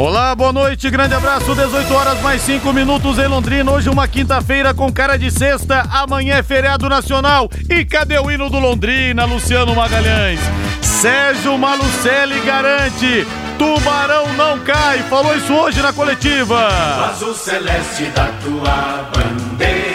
Olá, boa noite, grande abraço, 18 horas mais 5 minutos em Londrina. Hoje uma quinta-feira com cara de sexta, amanhã é feriado nacional. E cadê o hino do Londrina, Luciano Magalhães? Sérgio Malucelli garante, Tubarão não cai, falou isso hoje na coletiva. Azul celeste da tua bandeira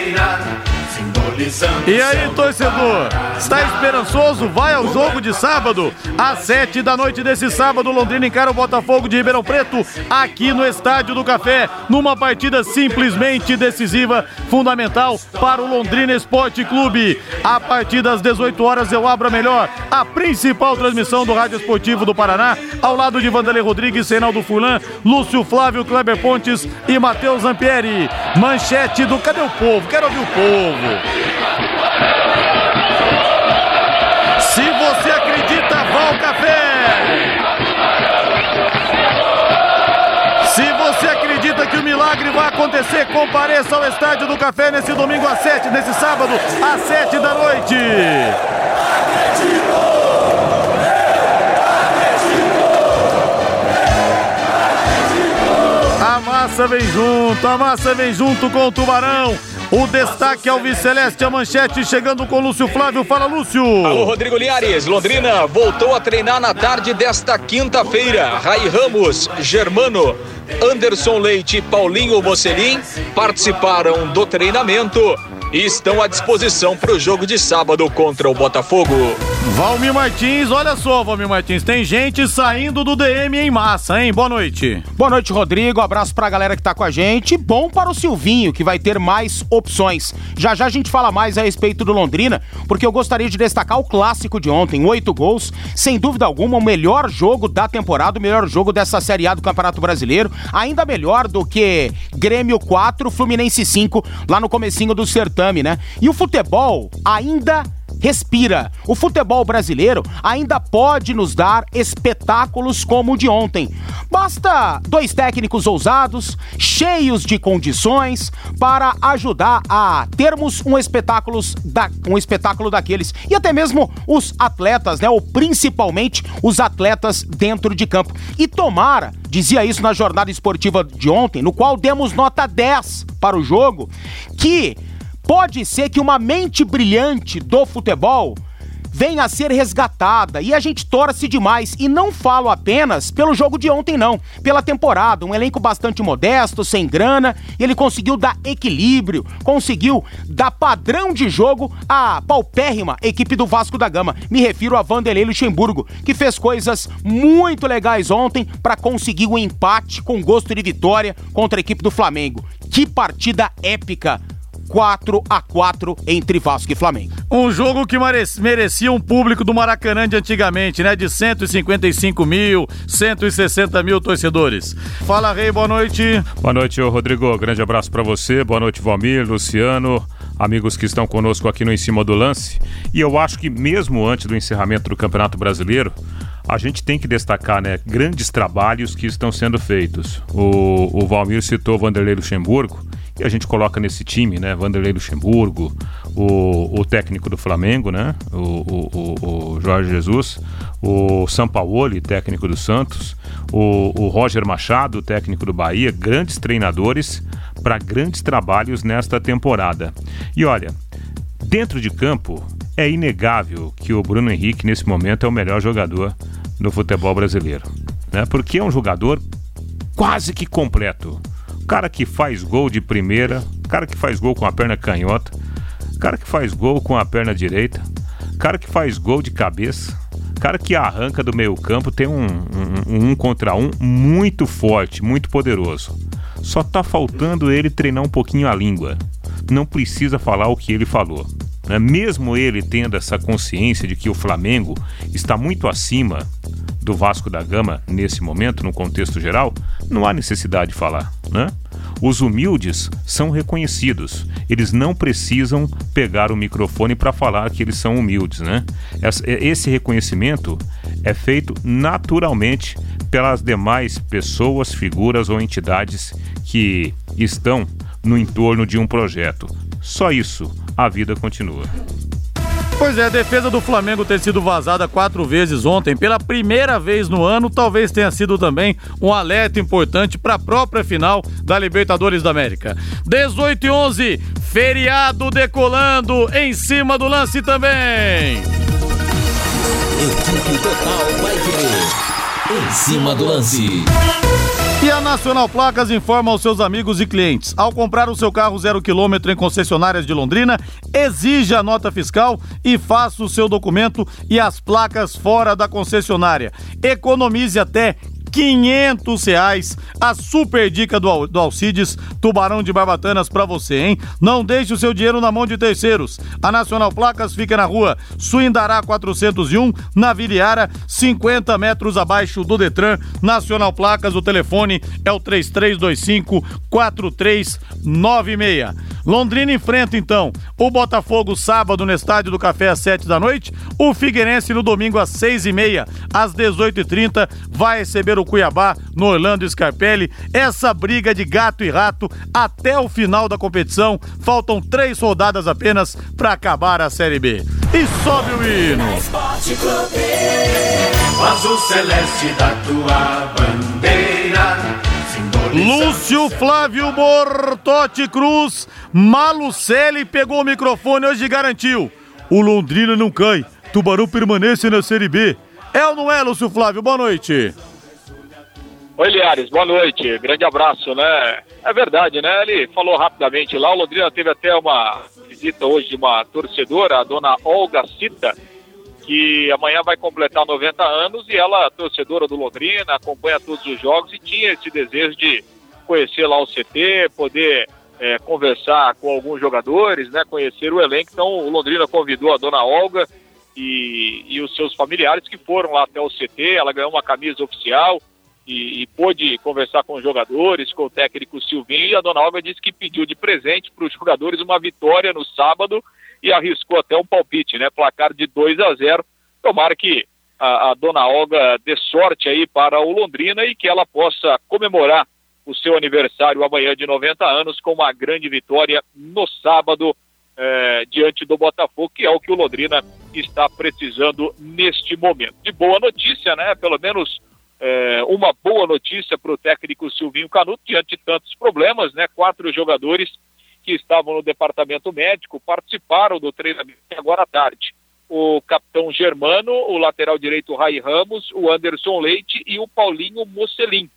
e aí, torcedor, está esperançoso? Vai ao jogo de sábado, às sete da noite desse sábado, Londrina encara o Botafogo de Ribeirão Preto, aqui no Estádio do Café, numa partida simplesmente decisiva, fundamental para o Londrina Esporte Clube. A partir das 18 horas eu abro a melhor, a principal transmissão do Rádio Esportivo do Paraná, ao lado de Vanderlei Rodrigues, Reinaldo Fulan, Lúcio Flávio, Kleber Pontes e Matheus Zampieri. Manchete do Cadê o Povo? Quero ouvir o povo. Se você acredita, vá ao café! Se você acredita que o milagre vai acontecer, compareça ao Estádio do Café nesse domingo às sete, nesse sábado às sete da noite. A massa vem junto, a massa vem junto com o Tubarão. O destaque ao Celeste, a manchete chegando com Lúcio Flávio. Fala, Lúcio. Alô, Rodrigo Linhares. Londrina voltou a treinar na tarde desta quinta-feira. Rai Ramos, Germano, Anderson Leite e Paulinho Mocelin participaram do treinamento e estão à disposição para o jogo de sábado contra o Botafogo. Valmir Martins, olha só, Valmir Martins, tem gente saindo do DM em massa, hein? Boa noite. Boa noite, Rodrigo. Abraço pra galera que tá com a gente. Bom para o Silvinho, que vai ter mais opções. Já já a gente fala mais a respeito do Londrina, porque eu gostaria de destacar o clássico de ontem, oito gols, sem dúvida alguma, o melhor jogo da temporada, o melhor jogo dessa Série A do Campeonato Brasileiro, ainda melhor do que Grêmio 4, Fluminense 5, lá no comecinho do certame, né? E o futebol ainda respira. O futebol brasileiro ainda pode nos dar espetáculos como o de ontem. Basta dois técnicos ousados, cheios de condições, para ajudar a termos um espetáculo, da, um espetáculo daqueles. E até mesmo os atletas, né? Ou principalmente os atletas dentro de campo. E tomara, dizia isso na jornada esportiva de ontem, no qual demos nota 10 para o jogo, que Pode ser que uma mente brilhante do futebol venha a ser resgatada e a gente torce demais. E não falo apenas pelo jogo de ontem, não. Pela temporada, um elenco bastante modesto, sem grana, e ele conseguiu dar equilíbrio, conseguiu dar padrão de jogo à paupérrima equipe do Vasco da Gama. Me refiro a Vanderlei Luxemburgo, que fez coisas muito legais ontem para conseguir o um empate com gosto de vitória contra a equipe do Flamengo. Que partida épica 4 a 4 entre Vasco e Flamengo. Um jogo que merecia um público do Maracanã de antigamente, né? De 155 mil, 160 mil torcedores. Fala, Rei, boa noite. Boa noite, Rodrigo. Grande abraço para você. Boa noite, Valmir, Luciano, amigos que estão conosco aqui no Em Cima do Lance. E eu acho que mesmo antes do encerramento do Campeonato Brasileiro, a gente tem que destacar né, grandes trabalhos que estão sendo feitos. O, o Valmir citou Vanderlei Luxemburgo e a gente coloca nesse time, né? Vanderlei Luxemburgo, o, o técnico do Flamengo, né? O, o, o Jorge Jesus, o Sampaoli, técnico do Santos, o, o Roger Machado, técnico do Bahia, grandes treinadores para grandes trabalhos nesta temporada. E olha, dentro de campo, é inegável que o Bruno Henrique, nesse momento, é o melhor jogador no futebol brasileiro. Né? Porque é um jogador quase que completo cara que faz gol de primeira, cara que faz gol com a perna canhota, cara que faz gol com a perna direita, cara que faz gol de cabeça, cara que arranca do meio campo, tem um, um, um contra um muito forte, muito poderoso. Só tá faltando ele treinar um pouquinho a língua. Não precisa falar o que ele falou. Né? Mesmo ele tendo essa consciência de que o Flamengo está muito acima do Vasco da Gama nesse momento, no contexto geral, não há necessidade de falar, né? Os humildes são reconhecidos. Eles não precisam pegar o microfone para falar que eles são humildes, né? Esse reconhecimento é feito naturalmente pelas demais pessoas, figuras ou entidades que estão no entorno de um projeto. Só isso, a vida continua. Pois é, a defesa do Flamengo ter sido vazada quatro vezes ontem, pela primeira vez no ano, talvez tenha sido também um alerta importante para a própria final da Libertadores da América. 18 e 11, feriado decolando em cima do lance também. Equipe Total vai querer. Em cima do lance. E a Nacional Placas informa aos seus amigos e clientes: ao comprar o seu carro zero quilômetro em concessionárias de Londrina, exija a nota fiscal e faça o seu documento e as placas fora da concessionária. Economize até 500 reais. A super dica do, do Alcides, Tubarão de Barbatanas para você, hein? Não deixe o seu dinheiro na mão de terceiros. A Nacional Placas fica na rua Suindará 401, na Viliara, 50 metros abaixo do Detran. Nacional Placas, o telefone é o 3325 4396. Londrina enfrenta então o Botafogo sábado no Estádio do Café às 7 da noite, o Figueirense no domingo às 6 e meia, às 18h30, vai receber o Cuiabá no Orlando Scarpelli. Essa briga de gato e rato até o final da competição. Faltam três rodadas apenas para acabar a Série B. E sobe o hino. O azul celeste da tua bandeira. Lúcio Flávio Bortotti Cruz, Malucelli pegou o microfone hoje e garantiu. O Londrina não cai, Tubarão permanece na Série B. É ou não é, Lúcio Flávio? Boa noite. Oi, Liares, boa noite. Grande abraço, né? É verdade, né? Ele falou rapidamente lá. O Londrina teve até uma visita hoje de uma torcedora, a dona Olga Cita, que amanhã vai completar 90 anos e ela, torcedora do Londrina, acompanha todos os jogos e tinha esse desejo de conhecer lá o CT, poder é, conversar com alguns jogadores, né? Conhecer o elenco. Então, o Londrina convidou a dona Olga e, e os seus familiares que foram lá até o CT. Ela ganhou uma camisa oficial e, e pôde conversar com os jogadores, com o técnico Silvinho, e a dona Olga disse que pediu de presente para os jogadores uma vitória no sábado e arriscou até um palpite, né? Placar de 2 a 0. Tomara que a, a dona Olga dê sorte aí para o Londrina e que ela possa comemorar o seu aniversário amanhã de 90 anos com uma grande vitória no sábado eh, diante do Botafogo, que é o que o Londrina está precisando neste momento. De boa notícia, né? Pelo menos é, uma boa notícia para o técnico Silvinho Canuto, diante de tantos problemas, né? Quatro jogadores que estavam no departamento médico participaram do treinamento agora à tarde. O capitão Germano, o lateral direito Rai Ramos, o Anderson Leite e o Paulinho Mocelin.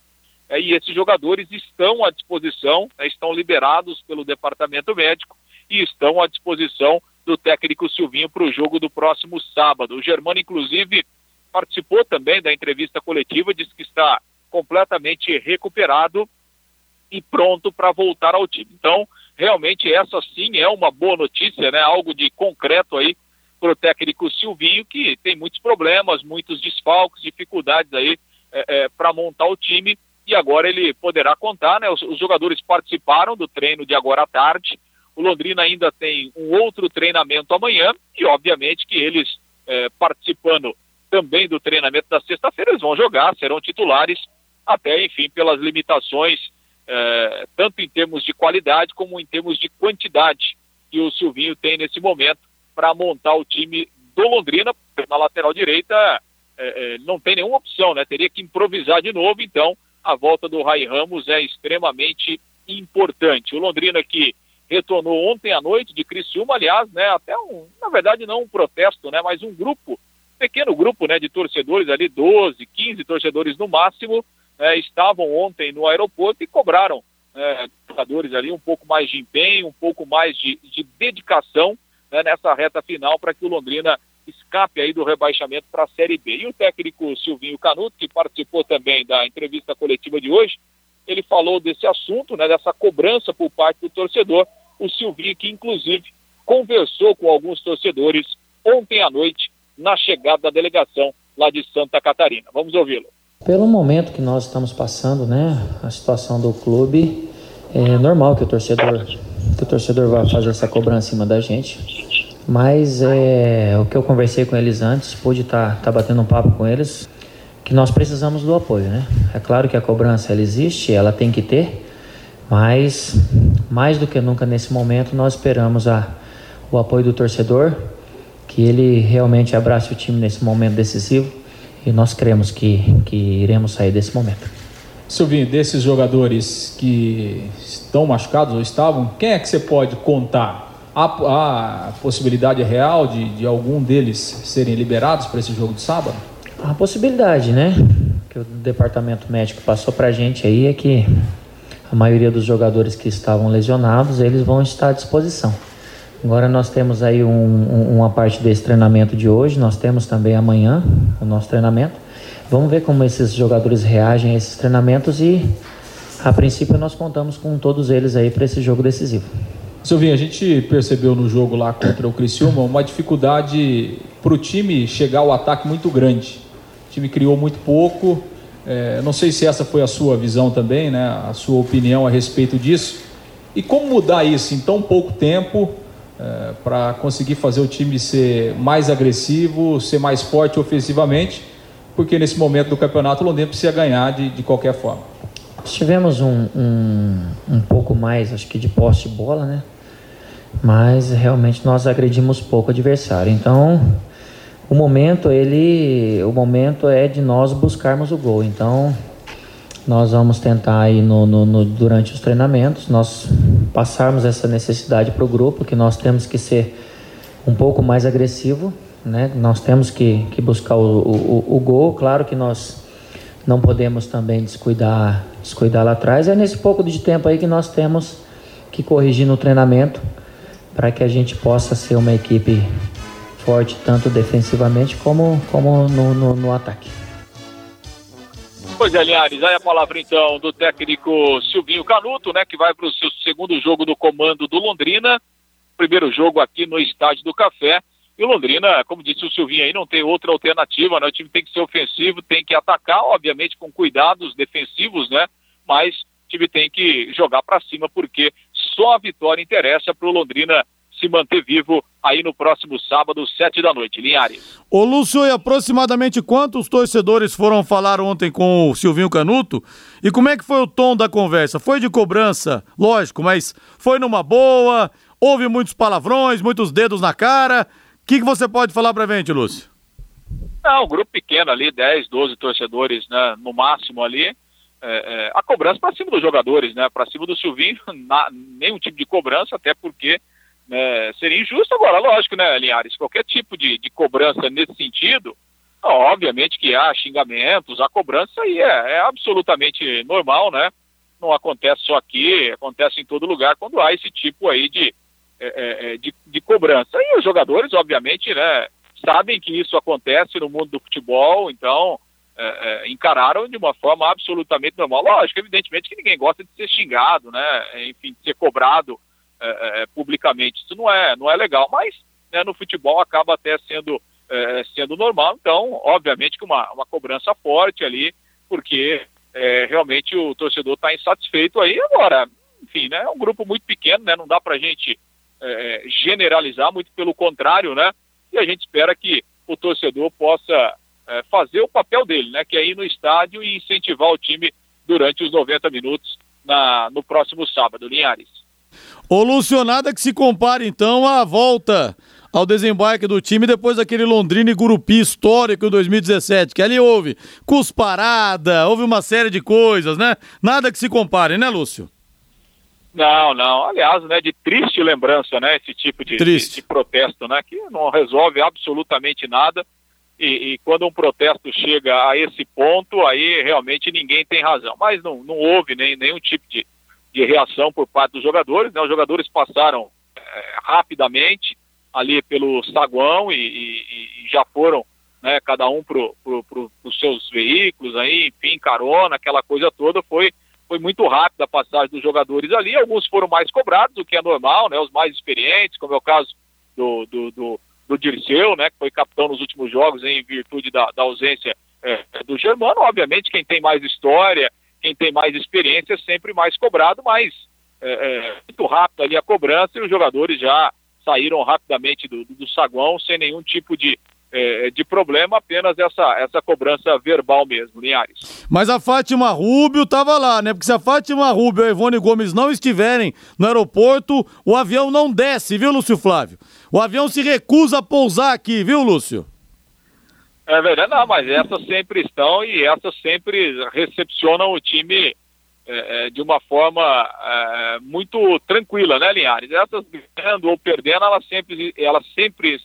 É, e esses jogadores estão à disposição, né, estão liberados pelo departamento médico e estão à disposição do técnico Silvinho para o jogo do próximo sábado. O Germano, inclusive, participou também da entrevista coletiva, disse que está completamente recuperado e pronto para voltar ao time. Então, realmente essa sim é uma boa notícia, né? Algo de concreto aí para o técnico Silvinho, que tem muitos problemas, muitos desfalques, dificuldades aí é, é, para montar o time e agora ele poderá contar, né? Os, os, jogadores participaram do treino de agora à tarde. O Londrina ainda tem um outro treinamento amanhã e, obviamente, que eles é, participando também do treinamento da sexta-feira, eles vão jogar, serão titulares, até, enfim, pelas limitações, eh, tanto em termos de qualidade como em termos de quantidade que o Silvinho tem nesse momento para montar o time do Londrina. Na lateral direita eh, eh, não tem nenhuma opção, né? Teria que improvisar de novo, então a volta do Rai Ramos é extremamente importante. O Londrina que retornou ontem à noite de Criciúma, aliás, né? Até um, na verdade não um protesto, né? Mas um grupo pequeno grupo né, de torcedores ali, 12, 15 torcedores no máximo, é, estavam ontem no aeroporto e cobraram é, jogadores ali um pouco mais de empenho, um pouco mais de, de dedicação né, nessa reta final para que o Londrina escape aí do rebaixamento para a Série B. E o técnico Silvinho Canuto, que participou também da entrevista coletiva de hoje, ele falou desse assunto, né, dessa cobrança por parte do torcedor. O Silvinho, que inclusive conversou com alguns torcedores ontem à noite na chegada da delegação lá de Santa Catarina. Vamos ouvi-lo. Pelo momento que nós estamos passando, né, a situação do clube, É normal que o torcedor, que o torcedor vá fazer essa cobrança em cima da gente, mas é, o que eu conversei com eles antes, pude estar tá, tá batendo um papo com eles, que nós precisamos do apoio, né? É claro que a cobrança ela existe, ela tem que ter, mas mais do que nunca nesse momento nós esperamos a, o apoio do torcedor, que ele realmente abrace o time nesse momento decisivo e nós cremos que, que iremos sair desse momento. Silvinho, desses jogadores que estão machucados ou estavam, quem é que você pode contar? Há, há possibilidade real de, de algum deles serem liberados para esse jogo de sábado? A possibilidade, né? Que o departamento médico passou para a gente aí é que a maioria dos jogadores que estavam lesionados, eles vão estar à disposição. Agora nós temos aí um, um, uma parte desse treinamento de hoje, nós temos também amanhã o nosso treinamento. Vamos ver como esses jogadores reagem a esses treinamentos e a princípio nós contamos com todos eles aí para esse jogo decisivo. Silvinho, a gente percebeu no jogo lá contra o Criciúma uma dificuldade para o time chegar ao ataque muito grande. O time criou muito pouco. É, não sei se essa foi a sua visão também, né? a sua opinião a respeito disso. E como mudar isso em tão pouco tempo é, para conseguir fazer o time ser mais agressivo, ser mais forte ofensivamente, porque nesse momento do campeonato o Londrina precisa ganhar de, de qualquer forma. Tivemos um, um, um pouco mais, acho que de posse de bola, né? Mas realmente nós agredimos pouco o adversário. Então, o momento ele, o momento é de nós buscarmos o gol. Então, nós vamos tentar aí no, no, no, durante os treinamentos, nós passarmos essa necessidade para o grupo, que nós temos que ser um pouco mais agressivo, né? Nós temos que, que buscar o, o, o gol, claro que nós não podemos também descuidar, descuidar lá atrás. É nesse pouco de tempo aí que nós temos que corrigir no treinamento para que a gente possa ser uma equipe forte tanto defensivamente como, como no, no, no ataque. Pois é, Linhares, aí a palavra então do técnico Silvinho Canuto, né, que vai para o seu segundo jogo do comando do Londrina, primeiro jogo aqui no Estádio do Café. E o Londrina, como disse o Silvinho aí, não tem outra alternativa, né? O time tem que ser ofensivo, tem que atacar, obviamente com cuidados defensivos, né? Mas o time tem que jogar para cima, porque só a vitória interessa para o Londrina se manter vivo aí no próximo sábado, sete da noite. Linhares. Ô Lúcio, e aproximadamente quantos torcedores foram falar ontem com o Silvinho Canuto? E como é que foi o tom da conversa? Foi de cobrança, lógico, mas foi numa boa? Houve muitos palavrões, muitos dedos na cara? O que, que você pode falar pra gente, Lúcio? Não, um grupo pequeno ali, 10, 12 torcedores, né, no máximo ali. É, é, a cobrança para cima dos jogadores, né? Para cima do Silvinho, na, nenhum tipo de cobrança, até porque né, seria injusto agora, lógico, né, Linhares? Qualquer tipo de, de cobrança nesse sentido, obviamente que há xingamentos, a cobrança aí é, é, absolutamente normal, né? Não acontece só aqui, acontece em todo lugar quando há esse tipo aí de, é, é, é de, de, cobrança. E os jogadores, obviamente, né, sabem que isso acontece no mundo do futebol, então é, encararam de uma forma absolutamente normal. Lógico, evidentemente que ninguém gosta de ser xingado, né? Enfim, de ser cobrado é, é, publicamente. Isso não é, não é legal, mas né, no futebol acaba até sendo, é, sendo normal. Então, obviamente que uma, uma cobrança forte ali, porque é, realmente o torcedor está insatisfeito aí. Agora, enfim, né, é um grupo muito pequeno, né, não dá para a gente é, generalizar, muito pelo contrário, né? E a gente espera que o torcedor possa é, fazer o papel dele, né? Que é ir no estádio e incentivar o time durante os 90 minutos na, no próximo sábado, Linhares. Ô Lúcio, nada que se compare então à volta ao desembarque do time depois daquele Londrina e Gurupi histórico em 2017, que ali houve cusparada, houve uma série de coisas, né? Nada que se compare, né, Lúcio? Não, não. Aliás, né, de triste lembrança, né, esse tipo de, de, de protesto, né, que não resolve absolutamente nada. E, e, quando um protesto chega a esse ponto, aí realmente ninguém tem razão. Mas não, não houve nem, nenhum tipo de, de reação por parte dos jogadores. Né? Os jogadores passaram é, rapidamente ali pelo saguão e, e, e já foram, né, cada um para pro, pro, os seus veículos, aí, enfim, carona, aquela coisa toda. Foi, foi muito rápida a passagem dos jogadores ali. Alguns foram mais cobrados, o que é normal, né? os mais experientes, como é o caso do, do, do, do Dirceu, né, que foi capitão nos últimos jogos em virtude da, da ausência é, do Germano. Obviamente, quem tem mais história, quem tem mais experiência é sempre mais cobrado, mas é, é, muito rápido ali a cobrança e os jogadores já saíram rapidamente do, do saguão sem nenhum tipo de, é, de problema, apenas essa, essa cobrança verbal mesmo, Linhares. Mas a Fátima Rubio estava lá, né? Porque se a Fátima Rubio e a Ivone Gomes não estiverem no aeroporto, o avião não desce, viu, Lúcio Flávio? O avião se recusa a pousar aqui, viu, Lúcio? É verdade, não, mas essas sempre estão e essas sempre recepcionam o time é, é, de uma forma é, muito tranquila, né, Linhares? Essas ganhando ou perdendo, elas sempre, elas sempre,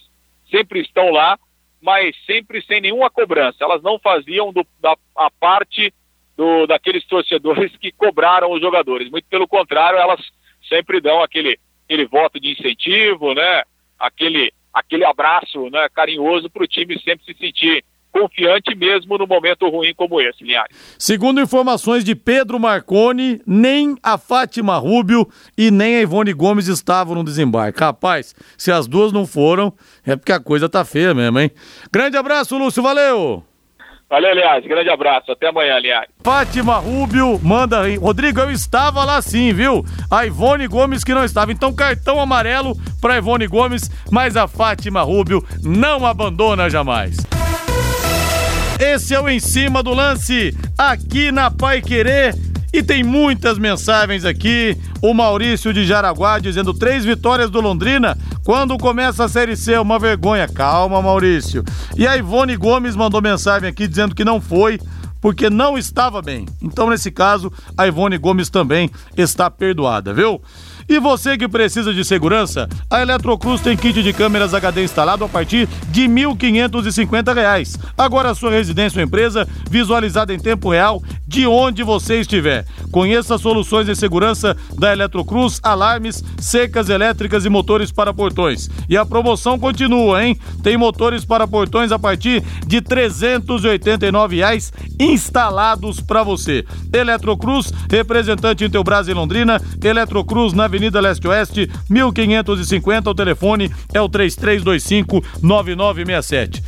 sempre estão lá, mas sempre sem nenhuma cobrança. Elas não faziam do, da, a parte do, daqueles torcedores que cobraram os jogadores. Muito pelo contrário, elas sempre dão aquele, aquele voto de incentivo, né? Aquele, aquele abraço né, carinhoso para o time sempre se sentir confiante mesmo no momento ruim como esse, Linhares. Segundo informações de Pedro Marconi, nem a Fátima Rubio e nem a Ivone Gomes estavam no desembarque. Rapaz, se as duas não foram, é porque a coisa tá feia mesmo, hein? Grande abraço, Lúcio, valeu! Valeu, aliás. Grande abraço. Até amanhã, aliás. Fátima Rubio manda. Rodrigo, eu estava lá sim, viu? A Ivone Gomes que não estava. Então, cartão amarelo para Ivone Gomes, mas a Fátima Rubio não abandona jamais. Esse é o Em Cima do Lance, aqui na Pai Querer. E tem muitas mensagens aqui. O Maurício de Jaraguá dizendo três vitórias do Londrina. Quando começa a Série C, uma vergonha. Calma, Maurício. E a Ivone Gomes mandou mensagem aqui dizendo que não foi porque não estava bem. Então, nesse caso, a Ivone Gomes também está perdoada, viu? E você que precisa de segurança, a Eletrocruz tem kit de câmeras HD instalado a partir de R$ 1.550. Agora a sua residência ou empresa visualizada em tempo real de onde você estiver. Conheça soluções de segurança da Eletrocruz, alarmes, secas elétricas e motores para portões. E a promoção continua, hein? Tem motores para portões a partir de 389 reais instalados para você. Eletrocruz, representante em Teu Brasil e Londrina, Eletrocruz na Avenida Leste Oeste, 1550. O telefone é o 3325 9967.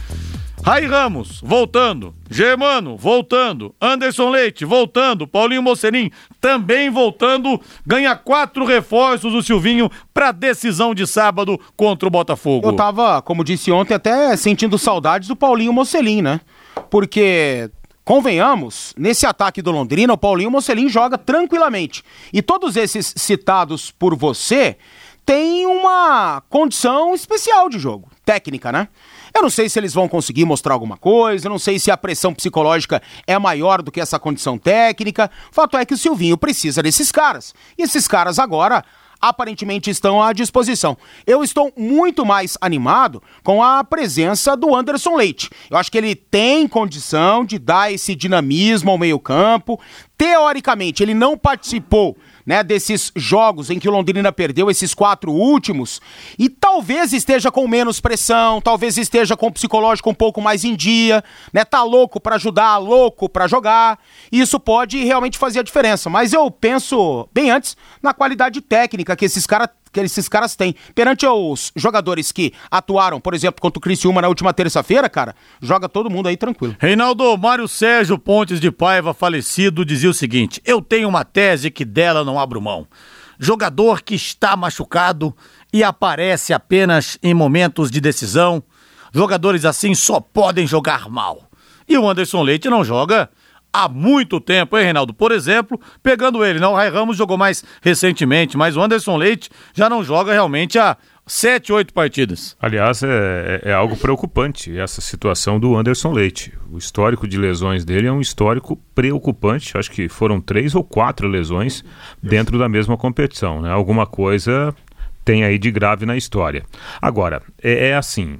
Rai Ramos, voltando. Germano, voltando. Anderson Leite, voltando. Paulinho Mocerim, também voltando. Ganha quatro reforços o Silvinho para decisão de sábado contra o Botafogo. Eu tava, como disse ontem, até sentindo saudades do Paulinho Mocelim, né? Porque Convenhamos, nesse ataque do Londrina, o Paulinho Mocelin joga tranquilamente. E todos esses citados por você têm uma condição especial de jogo, técnica, né? Eu não sei se eles vão conseguir mostrar alguma coisa, eu não sei se a pressão psicológica é maior do que essa condição técnica. Fato é que o Silvinho precisa desses caras. E esses caras agora aparentemente estão à disposição. Eu estou muito mais animado com a presença do Anderson Leite. Eu acho que ele tem condição de dar esse dinamismo ao meio-campo. Teoricamente, ele não participou né, desses jogos em que o Londrina perdeu esses quatro últimos. E talvez esteja com menos pressão, talvez esteja com o psicológico um pouco mais em dia, né, tá louco para ajudar, louco para jogar. E isso pode realmente fazer a diferença, mas eu penso bem antes na qualidade técnica que esses caras que esses caras têm. Perante os jogadores que atuaram, por exemplo, contra o Criciúma na última terça-feira, cara, joga todo mundo aí tranquilo. Reinaldo, Mário Sérgio Pontes de Paiva, falecido, dizia o seguinte: Eu tenho uma tese que dela não abro mão. Jogador que está machucado e aparece apenas em momentos de decisão, jogadores assim só podem jogar mal. E o Anderson Leite não joga há muito tempo, hein, Reinaldo? Por exemplo, pegando ele, não, o Rai Ramos jogou mais recentemente, mas o Anderson Leite já não joga realmente há sete, oito partidas. Aliás, é, é, algo preocupante essa situação do Anderson Leite. O histórico de lesões dele é um histórico preocupante. Acho que foram três ou quatro lesões dentro da mesma competição. Né? Alguma coisa tem aí de grave na história. Agora, é, é assim: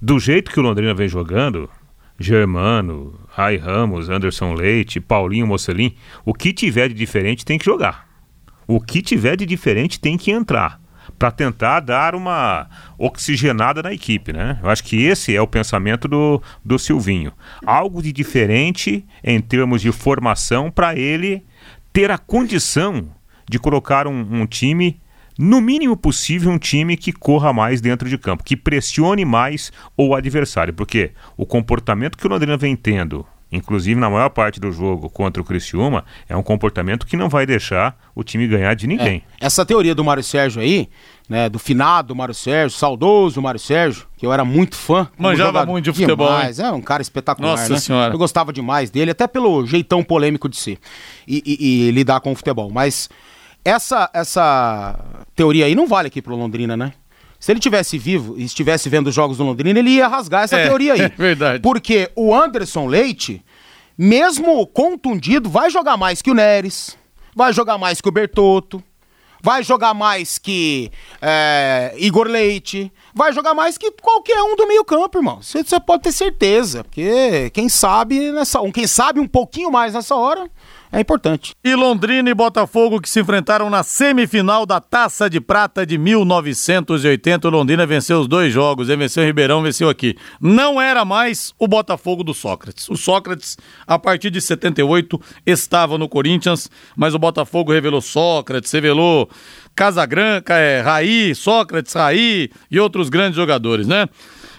do jeito que o Londrina vem jogando, Germano, Rai Ramos, Anderson Leite, Paulinho Mocelin, o que tiver de diferente tem que jogar. O que tiver de diferente tem que entrar para tentar dar uma oxigenada na equipe, né? Eu acho que esse é o pensamento do, do Silvinho. Algo de diferente em termos de formação para ele ter a condição de colocar um, um time no mínimo possível, um time que corra mais dentro de campo, que pressione mais o adversário, porque o comportamento que o Londrina vem tendo inclusive na maior parte do jogo contra o Criciúma, é um comportamento que não vai deixar o time ganhar de ninguém. É, essa teoria do Mário Sérgio aí, né, do finado Mário Sérgio, saudoso Mário Sérgio, que eu era muito fã. Manjava jogador. muito de futebol, Demais, é um cara espetacular, Nossa né? Senhora. Eu gostava demais dele, até pelo jeitão polêmico de ser e, e- e lidar com o futebol. Mas essa, essa teoria aí não vale aqui pro Londrina, né? Se ele tivesse vivo e estivesse vendo os jogos do Londrina, ele ia rasgar essa É, teoria aí. é verdade. Porque o Anderson Leite, mesmo contundido, vai jogar mais que o Neres, vai jogar mais que o Bertotto, vai jogar mais que é, Igor Leite, vai jogar mais que qualquer um do meio campo, irmão. Você pode ter certeza, porque quem sabe nessa, um- quem sabe um pouquinho mais nessa hora é importante. E Londrina e Botafogo que se enfrentaram na semifinal da Taça de Prata de 1980. O Londrina venceu os dois jogos, venceu em Ribeirão, venceu aqui. Não era mais o Botafogo do Sócrates. O Sócrates, a partir de 78, estava no Corinthians, mas o Botafogo revelou Sócrates, revelou Casagranca, é, Raí, Sócrates, Raí e outros grandes jogadores, né?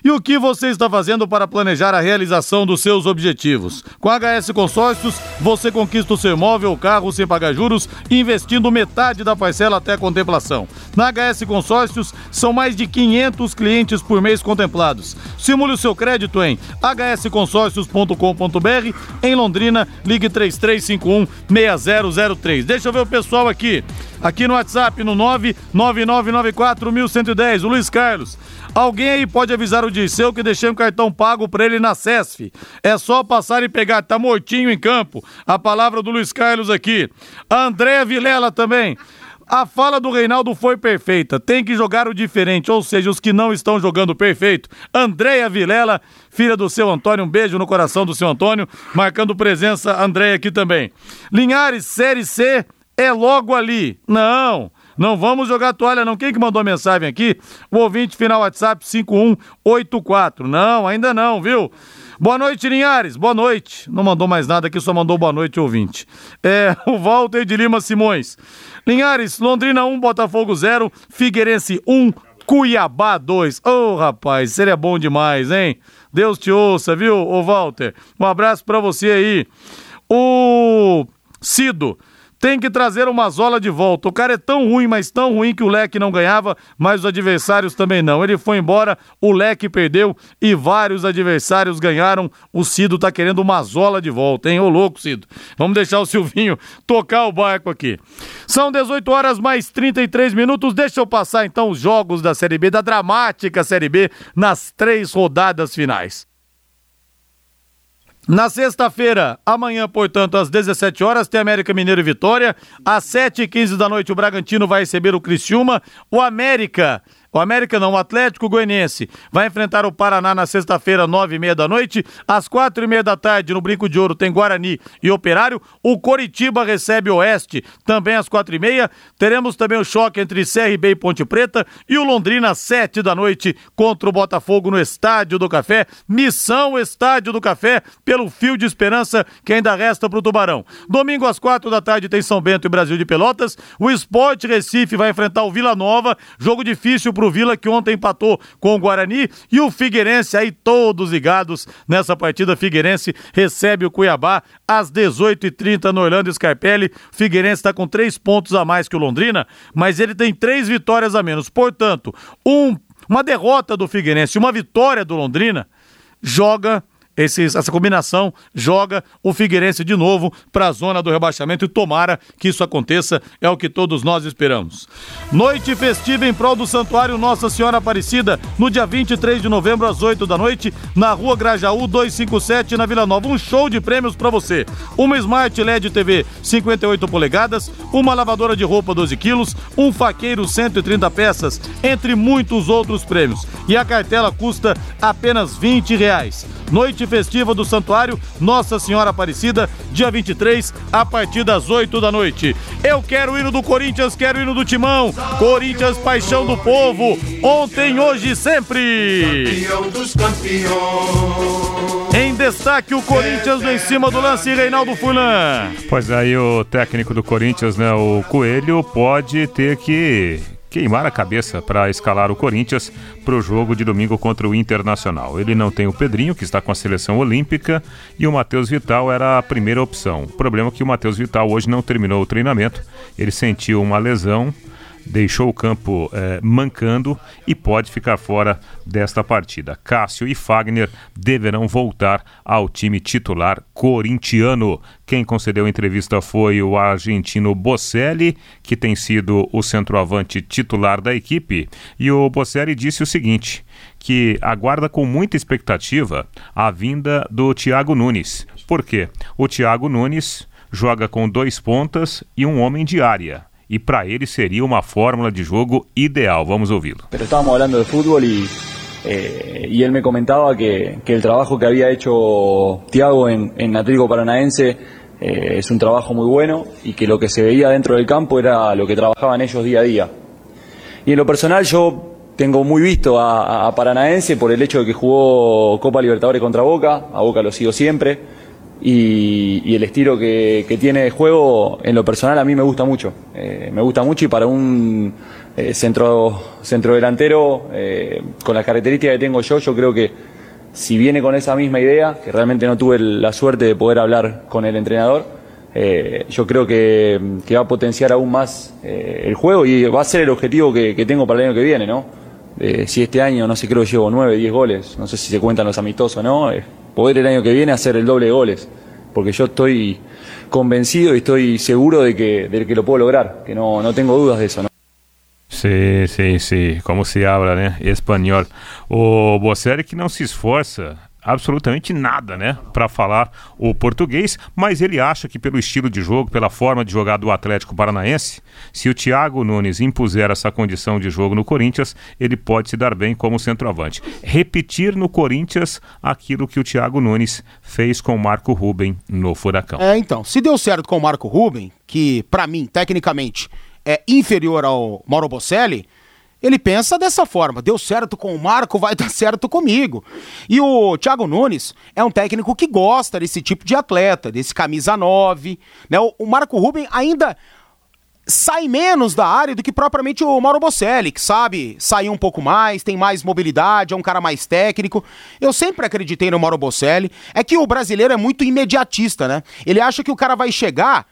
E o que você está fazendo para planejar a realização dos seus objetivos? Com a HS Consórcios, você conquista o seu imóvel ou carro sem pagar juros, investindo metade da parcela até a contemplação. Na HS Consórcios, são mais de 500 clientes por mês contemplados. Simule o seu crédito em hsconsórcios.com.br. Em Londrina, ligue 3351-6003. Deixa eu ver o pessoal aqui. Aqui no WhatsApp, no 99994-1110, o Luiz Carlos. Alguém aí pode avisar o Dirceu que deixei um cartão pago pra ele na CESF. É só passar e pegar, tá mortinho em campo. A palavra do Luiz Carlos aqui. A Andréa Vilela também. A fala do Reinaldo foi perfeita. Tem que jogar o diferente, ou seja, os que não estão jogando perfeito. Andréia Vilela, filha do seu Antônio, um beijo no coração do seu Antônio, marcando presença, Andréia aqui também. Linhares, Série C, é logo ali. Não, não vamos jogar toalha não. Quem que mandou mensagem aqui? O ouvinte final WhatsApp 5184. Não, ainda não, viu? Boa noite, Linhares. Boa noite. Não mandou mais nada aqui, só mandou boa noite, ouvinte. É, o Walter de Lima Simões. Linhares, Londrina 1, Botafogo 0, Figueirense 1, Cuiabá 2. Ô, rapaz, seria bom demais, hein? Deus te ouça, viu, ô Walter? Um abraço pra você aí. O Cido. Tem que trazer o Mazola de volta. O cara é tão ruim, mas tão ruim que o Leque não ganhava, mas os adversários também não. Ele foi embora, o Leque perdeu e vários adversários ganharam. O Cido tá querendo o Mazola de volta, hein? Ô louco, Cido. Vamos deixar o Silvinho tocar o barco aqui. São 18 horas mais 33 minutos. Deixa eu passar então os jogos da Série B, da dramática Série B, nas três rodadas finais. Na sexta-feira, amanhã, portanto, às 17 horas, tem América Mineiro e Vitória. Às 7h15 da noite, o Bragantino vai receber o Criciúma. O América. O América não, o Atlético Goianiense vai enfrentar o Paraná na sexta-feira, nove e meia da noite. Às quatro e meia da tarde, no Brinco de Ouro, tem Guarani e Operário. O Coritiba recebe o Oeste, também às quatro e meia. Teremos também o choque entre CRB e Ponte Preta. E o Londrina, às sete da noite, contra o Botafogo no Estádio do Café. Missão Estádio do Café, pelo fio de esperança que ainda resta pro Tubarão. Domingo, às quatro da tarde, tem São Bento e Brasil de Pelotas. O Esporte Recife vai enfrentar o Vila Nova. Jogo difícil pro Vila, que ontem empatou com o Guarani. E o Figueirense, aí todos ligados nessa partida. Figueirense recebe o Cuiabá às 18h30 no Orlando Scarpelli. Figueirense está com três pontos a mais que o Londrina, mas ele tem três vitórias a menos. Portanto, um, uma derrota do Figueirense uma vitória do Londrina joga esses- essa combinação joga o Figueirense de novo para a zona do rebaixamento e tomara que isso aconteça, é o que todos nós esperamos. Noite festiva em prol do Santuário Nossa Senhora Aparecida, no dia 23 de novembro às 8 da noite, na Rua Grajaú 257, na Vila Nova. Um show de prêmios para você. Uma Smart LED TV 58 polegadas, uma lavadora de roupa 12 quilos, um faqueiro 130 peças, entre muitos outros prêmios. E a cartela custa apenas 20 reais. Noite festiva do Santuário Nossa Senhora Aparecida, dia 23, a partir das 8 da noite. Eu quero o hino do Corinthians, quero o hino do Timão. Corinthians, paixão do povo. Ontem, hoje e sempre. Campeão dos campeões. Em destaque, o Corinthians no em cima do lance, Reinaldo Fulan. Pois aí o técnico do Corinthians, né, o Coelho, pode ter que queimar a cabeça para escalar o Corinthians para o jogo de domingo contra o Internacional. Ele não tem o Pedrinho, que está com a seleção olímpica, e o Matheus Vital era a primeira opção. O problema é que o Matheus Vital hoje não terminou o treinamento, ele sentiu uma lesão deixou o campo eh, mancando e pode ficar fora desta partida. Cássio e Fagner deverão voltar ao time titular corintiano. Quem concedeu a entrevista foi o argentino Bocelli, que tem sido o centroavante titular da equipe. E o Bocelli disse o seguinte: que aguarda com muita expectativa a vinda do Thiago Nunes. Por quê? O Thiago Nunes joga com dois pontas e um homem de área y para él sería una fórmula de juego ideal. Vamos ouvi-lo. Pero estábamos hablando de fútbol y, eh, y él me comentaba que, que, el trabajo que había hecho Tiago en, en Atlético Paranaense eh, es un trabajo muy bueno y que lo que se veía dentro del campo era lo que trabajaban ellos día a día. Y en lo personal yo tengo muy visto a, a Paranaense por el hecho de que jugó Copa Libertadores contra Boca, a Boca lo sigo siempre y, el estilo que, tiene de juego, en lo personal, a mí me gusta mucho. Eh, me gusta mucho y para un eh, centro, centro delantero, eh, con las características que tengo yo, yo creo que si viene con esa misma idea, que realmente no tuve la suerte de poder hablar con el entrenador, yo creo que, va a potenciar aún más el juego y va a ser el objetivo que, tengo para el año que viene, ¿no? si este año, no sé, creo que llevo 9, 10 goles, no sé si se cuentan los amistosos, ¿no? Poder el año que viene hacer el doble goles, porque yo estoy convencido y estoy seguro de que, de que lo puedo lograr, que no, no tengo dudas de eso. ¿no? Sí, sí, sí, como se habla, né? Espanhol. O Bocelli que não se esforça absolutamente nada, né, para falar o português, mas ele acha que pelo estilo de jogo, pela forma de jogar do Atlético Paranaense, se o Thiago Nunes impuser essa condição de jogo no Corinthians, ele pode se dar bem como centroavante. Repetir no Corinthians aquilo que o Thiago Nunes fez com o Marco Ruben no Furacão. É, então, se deu certo com o Marco Ruben, que para mim, tecnicamente, é inferior ao Mauro Bocelli, ele pensa dessa forma: deu certo com o Marco, vai dar certo comigo. E o Thiago Nunes é um técnico que gosta desse tipo de atleta, desse camisa 9. Né? O, Marco Ruben ainda sai menos da área do que propriamente o Mauro Bocelli, que sabe sair um pouco mais, tem mais mobilidade, é um cara mais técnico. Eu sempre acreditei no Mauro Bocelli. É que o brasileiro é muito imediatista, né? Ele acha que o cara vai chegar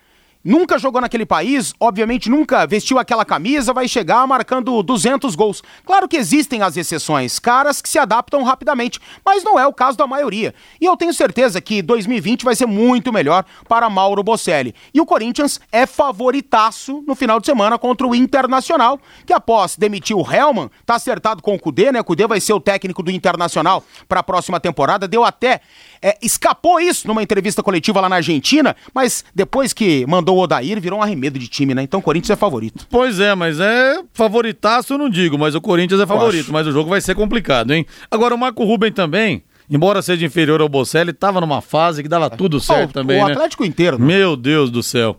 nunca jogou naquele país, obviamente nunca vestiu aquela camisa, vai chegar marcando 200 gols. Claro que existem as exceções, caras que se adaptam rapidamente, mas não é o caso da maioria. E eu tenho certeza que 2020 vai ser muito melhor para Mauro Bocelli. E o Corinthians é favoritaço no final de semana contra o Internacional, que após demitir o Helman, tá acertado com o Cudê, né? O Cudê vai ser o técnico do Internacional para a próxima temporada, deu até é, escapou isso numa entrevista coletiva lá na Argentina, mas depois que mandou o Odair, virou um arremedo de time, né? Então o Corinthians é favorito. Pois é, mas é favoritaço, eu não digo, mas o Corinthians é favorito, mas o jogo vai ser complicado, hein? Agora o Marco Ruben também. Embora seja inferior ao Bocelli, estava numa fase que dava tudo certo oh, também. O né? Atlético inteiro. Né? Meu Deus do céu.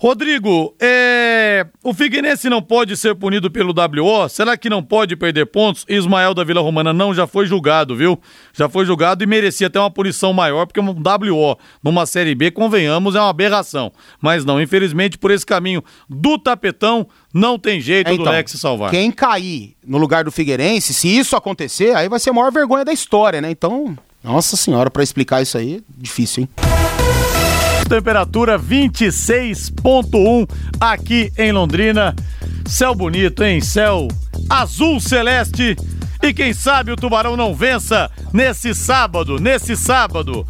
Rodrigo, é... o Figueirense não pode ser punido pelo WO? Será que não pode perder pontos? Ismael da Vila Romana não, já foi julgado, viu? Já foi julgado e merecia até uma punição maior, porque um WO numa Série B, convenhamos, é uma aberração. Mas não, infelizmente, por esse caminho do tapetão, não tem jeito então, do Lex se salvar. Quem cair no lugar do Figueirense, se isso acontecer, aí vai ser a maior vergonha da história, né? Então, nossa senhora, para explicar isso aí, difícil, hein? Temperatura 26.1 aqui em Londrina. Céu bonito, hein? Céu azul celeste. E quem sabe o Tubarão não vença nesse sábado, nesse sábado.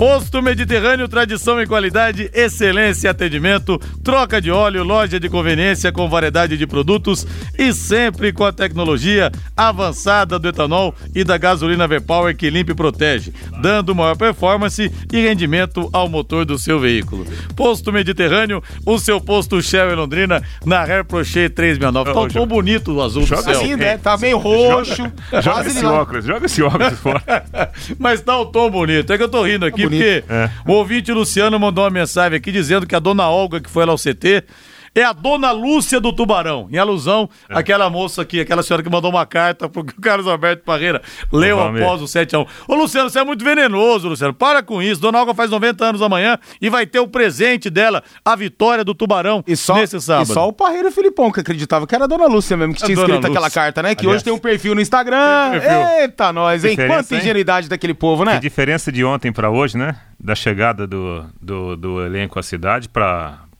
Posto Mediterrâneo, tradição e qualidade, excelência e atendimento, troca de óleo, loja de conveniência com variedade de produtos e sempre com a tecnologia avançada do etanol e da gasolina V-Power que limpa e protege, dando maior performance e rendimento ao motor do seu veículo. Posto Mediterrâneo, o seu posto Shell em Londrina, na Hair Prochet 369. Tá tão bonito o azul joga do céu. Assim, né? Tá meio roxo. Joga, joga esse óculos, joga esse óculos fora. Mas tá o tom bonito. É que eu tô rindo aqui porque é. o ouvinte Luciano mandou uma mensagem aqui dizendo que a dona Olga, que foi lá ao CT, é a dona Lúcia do Tubarão, em alusão É. àquela moça aqui, aquela senhora que mandou uma carta pro Carlos Alberto Parreira, leu após o 7x1. Ô, Luciano, você é muito venenoso, Luciano. Para com isso. Dona Olga faz 90 anos amanhã e vai ter o presente dela, a vitória do Tubarão, E só, nesse sábado. e só o Parreira e o Filipão que acreditava que era a Dona Lúcia mesmo, que tinha Dona escrito aquela Lúcia. carta, né? Que Aliás, hoje tem um perfil no Instagram. perfil. Eita, nós, hein? Diferença, Quanta hein? ingenuidade daquele povo, né? Que diferença de ontem pra hoje, né? Da chegada do, do, do elenco à cidade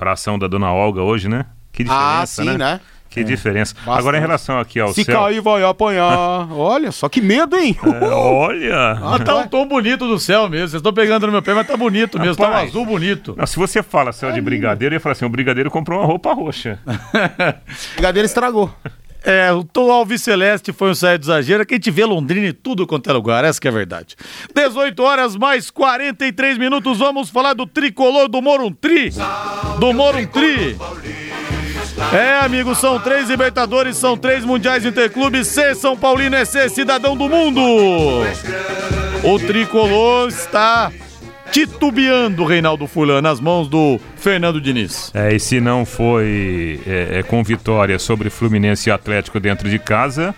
pra, pra ação da dona Olga hoje, né? Que diferença, Ah, sim, né? Que diferença. Bastante. Agora, em relação aqui ao Se céu... cair, vai apanhar. Olha, só que medo, hein? é, olha... Ah, tá um tom bonito do céu mesmo. Vocês estão pegando no meu pé, mas tá bonito mesmo. Tá um Rapaz. azul bonito. Não, se você fala céu de brigadeiro, eu ia falar assim, o brigadeiro comprou uma roupa roxa. O brigadeiro estragou. É, o Tom Alves Celeste foi um saia de exagero, que a gente vê Londrina em tudo quanto é lugar, essa que é a verdade. 18 horas mais 43 minutos, vamos falar do tricolor do Moruntri. Do Moruntri. É, amigos, são três Libertadores, são três Mundiais Interclubes, C São Paulino é ser cidadão do mundo. O tricolor está titubeando, Reinaldo Fulan, nas mãos do Fernando Diniz. É, e se não foi é, é, com vitória sobre Fluminense e Atlético dentro de casa,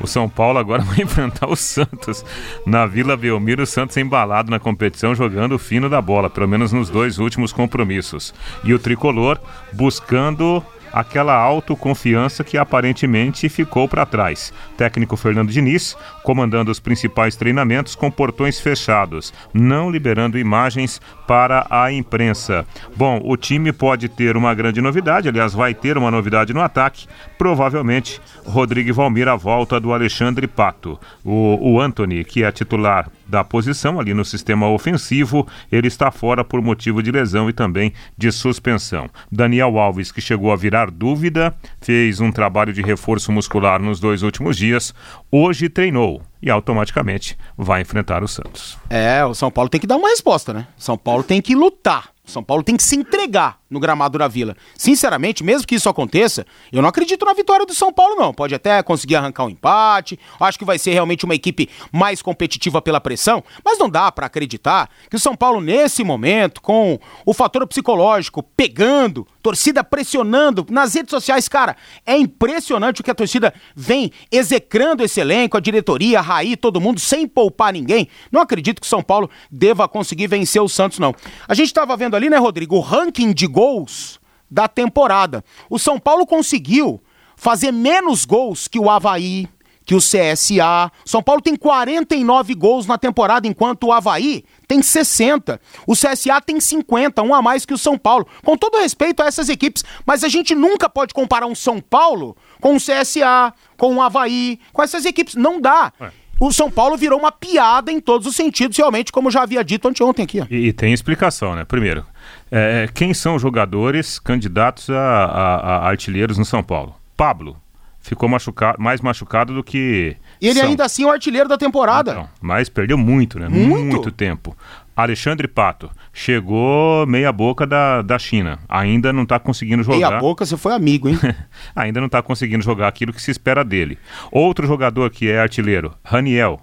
o São Paulo agora vai enfrentar o Santos na Vila Belmiro. O Santos embalado na competição, jogando o fino da bola, pelo menos nos dois últimos compromissos. E o tricolor buscando aquela autoconfiança que aparentemente ficou para trás. Técnico Fernando Diniz comandando os principais treinamentos com portões fechados, não liberando imagens para a imprensa. Bom, o time pode ter uma grande novidade, aliás, vai ter uma novidade no ataque. Provavelmente, Rodrigo Valmir, a volta do Alexandre Pato. O, o Anthony, que é titular da posição ali no sistema ofensivo, ele está fora por motivo de lesão e também de suspensão. Daniel Alves, que chegou a virar dúvida, fez um trabalho de reforço muscular nos dois últimos dias, hoje treinou e automaticamente vai enfrentar o Santos. É, o São Paulo tem que dar uma resposta, né? São Paulo tem que lutar. São Paulo tem que se entregar no gramado da Vila. Sinceramente, mesmo que isso aconteça, eu não acredito na vitória do São Paulo, não. Pode até conseguir arrancar um empate. Acho que vai ser realmente uma equipe mais competitiva pela pressão, mas não dá pra acreditar que o São Paulo, nesse momento, com o fator psicológico pegando, torcida pressionando nas redes sociais, cara, é impressionante o que a torcida vem execrando esse elenco, a diretoria, a Raí, todo mundo, sem poupar ninguém. Não acredito que o São Paulo deva conseguir vencer o Santos, não. A gente tava vendo ali, né, Rodrigo, o ranking de gols da temporada. O São Paulo conseguiu fazer menos gols que o Havaí, que o CSA. São Paulo tem 49 gols na temporada, enquanto o Havaí tem 60. O CSA tem 50, um a mais que o São Paulo. Com todo respeito a essas equipes, mas a gente nunca pode comparar um São Paulo com o CSA, com o Havaí, com essas equipes. Não dá. O São Paulo virou uma piada em todos os sentidos, realmente, como já havia dito anteontem aqui. E, e tem explicação, né? Primeiro, é, quem são os jogadores candidatos a, a- a artilheiros no São Paulo? Pablo ficou machucado, mais machucado do que. E ele são. ainda assim é o artilheiro da temporada. Então, mas perdeu muito, né? Muito. tempo. Alexandre Pato chegou meia boca da, da China. Ainda não está conseguindo jogar. a boca, você foi amigo, hein? Ainda não está conseguindo jogar aquilo que se espera dele. Outro jogador que é artilheiro, Raniel,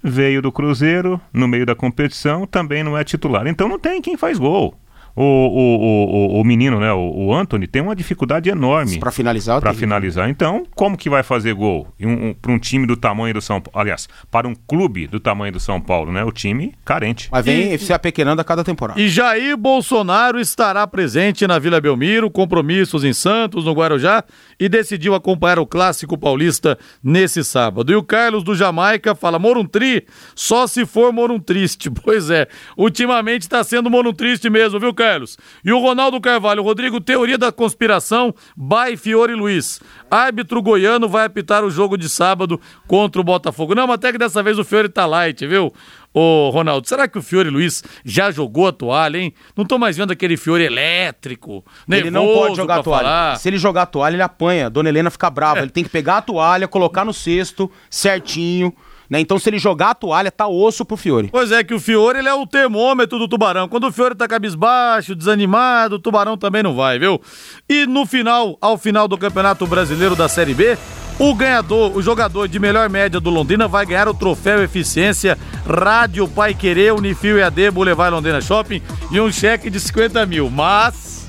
veio do Cruzeiro no meio da competição, também não é titular. Então não tem quem faz gol. O, o, o, o, o menino, né, o, o Anthony, tem uma dificuldade enorme Pra finalizar, para finalizar. Então, como que vai fazer gol E um, um, para um time do tamanho do São Paulo? Aliás, para um clube do tamanho do São Paulo, né? O time carente. Mas vem se apequenando a cada temporada. E Jair Bolsonaro estará presente na Vila Belmiro, compromissos em Santos, no Guarujá, e decidiu acompanhar o Clássico Paulista nesse sábado. E o Carlos do Jamaica fala: Moruntri, só se for Moruntriste. Pois é, ultimamente está sendo Moruntriste mesmo, viu, Carlos? E o Ronaldo Carvalho, Rodrigo, teoria da conspiração, by Fiore Luiz. Árbitro goiano vai apitar o jogo de sábado contra o Botafogo. Não, mas até que dessa vez o Fiore tá light, viu? Ô, Ronaldo, será que o Fiore Luiz já jogou a toalha, hein? Não tô mais vendo aquele Fiore elétrico, Ele não nervoso pode jogar a toalha. falar. Se ele jogar a toalha, ele apanha. Dona Helena fica brava. Ele tem que pegar a toalha, colocar no cesto certinho. Né? Então, se ele jogar a toalha, tá osso pro Fiore. Pois é, que o Fiore ele é o termômetro do tubarão. Quando o Fiore tá cabisbaixo, desanimado, o tubarão também não vai, viu? E no final, ao final do Campeonato Brasileiro da Série B, o ganhador, o jogador de melhor média do Londrina vai ganhar o troféu Eficiência Rádio Pai Querer, Unifil EAD, Boulevard Londrina Shopping e um cheque de 50 mil. Mas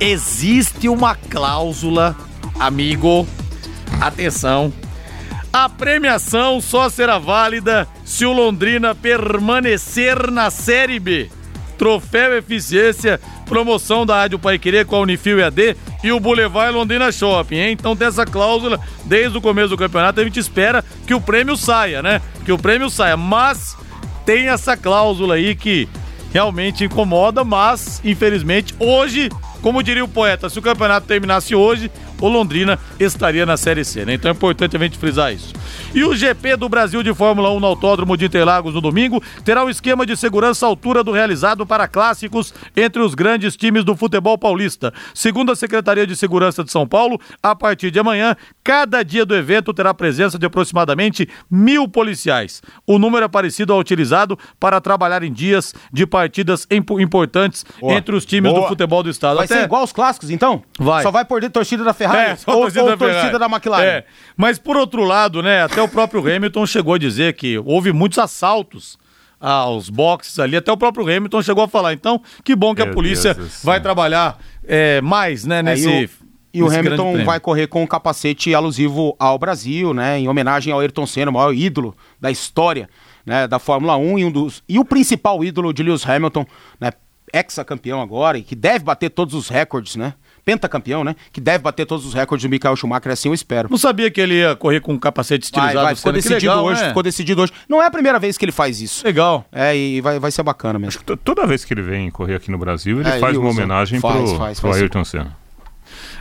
existe uma cláusula, amigo, atenção, a premiação só será válida se o Londrina permanecer na Série B. Troféu Eficiência, promoção da Rádio Pai Querer com a Unifil EAD e o Boulevard Londrina Shopping, hein? Então tem essa cláusula desde o começo do campeonato, a gente espera que o prêmio saia, né? Que o prêmio saia, mas tem essa cláusula aí que realmente incomoda, mas infelizmente hoje, como diria o poeta, se o campeonato terminasse hoje, o Londrina estaria na Série C, né? Então é importante a gente frisar isso. E o GP do Brasil de Fórmula 1 no Autódromo de Interlagos no domingo terá um esquema de segurança à altura do realizado para clássicos entre os grandes times do futebol paulista. Segundo a Secretaria de Segurança de São Paulo, a partir de amanhã, cada dia do evento terá presença de aproximadamente mil policiais. O número é parecido ao utilizado para trabalhar em dias de partidas importantes Boa. entre os times Boa. do futebol do estado. Vai Até... ser igual aos clássicos, então? Vai. Só vai perder torcida da Ferrari? É, só ou, torcida, ou da, torcida da McLaren? É. Mas por outro lado, né, até o próprio Hamilton chegou a dizer que houve muitos assaltos aos boxes ali, até o próprio Hamilton chegou a falar. Então, que bom que Meu a polícia vai trabalhar é, mais, né, nesse. É, e o, e o Hamilton vai correr com um capacete alusivo ao Brasil, né? Em homenagem ao Ayrton Senna, o maior ídolo da história né, da Fórmula 1 e, um dos, e o principal ídolo de Lewis Hamilton, né? Ex-campeão agora, e que deve bater todos os recordes, né? Pentacampeão, né? Que deve bater todos os recordes do Michael Schumacher, assim eu espero. Não sabia que ele ia correr com um capacete estilizado. Vai, vai, ficou decidido legal, hoje, né? ficou decidido hoje. Não é a primeira vez que ele faz isso. Legal. É, e vai, vai ser bacana mesmo. Toda vez que ele vem correr aqui no Brasil, ele é, faz ele uma homenagem faz, pro, faz, pro faz, Ayrton Senna.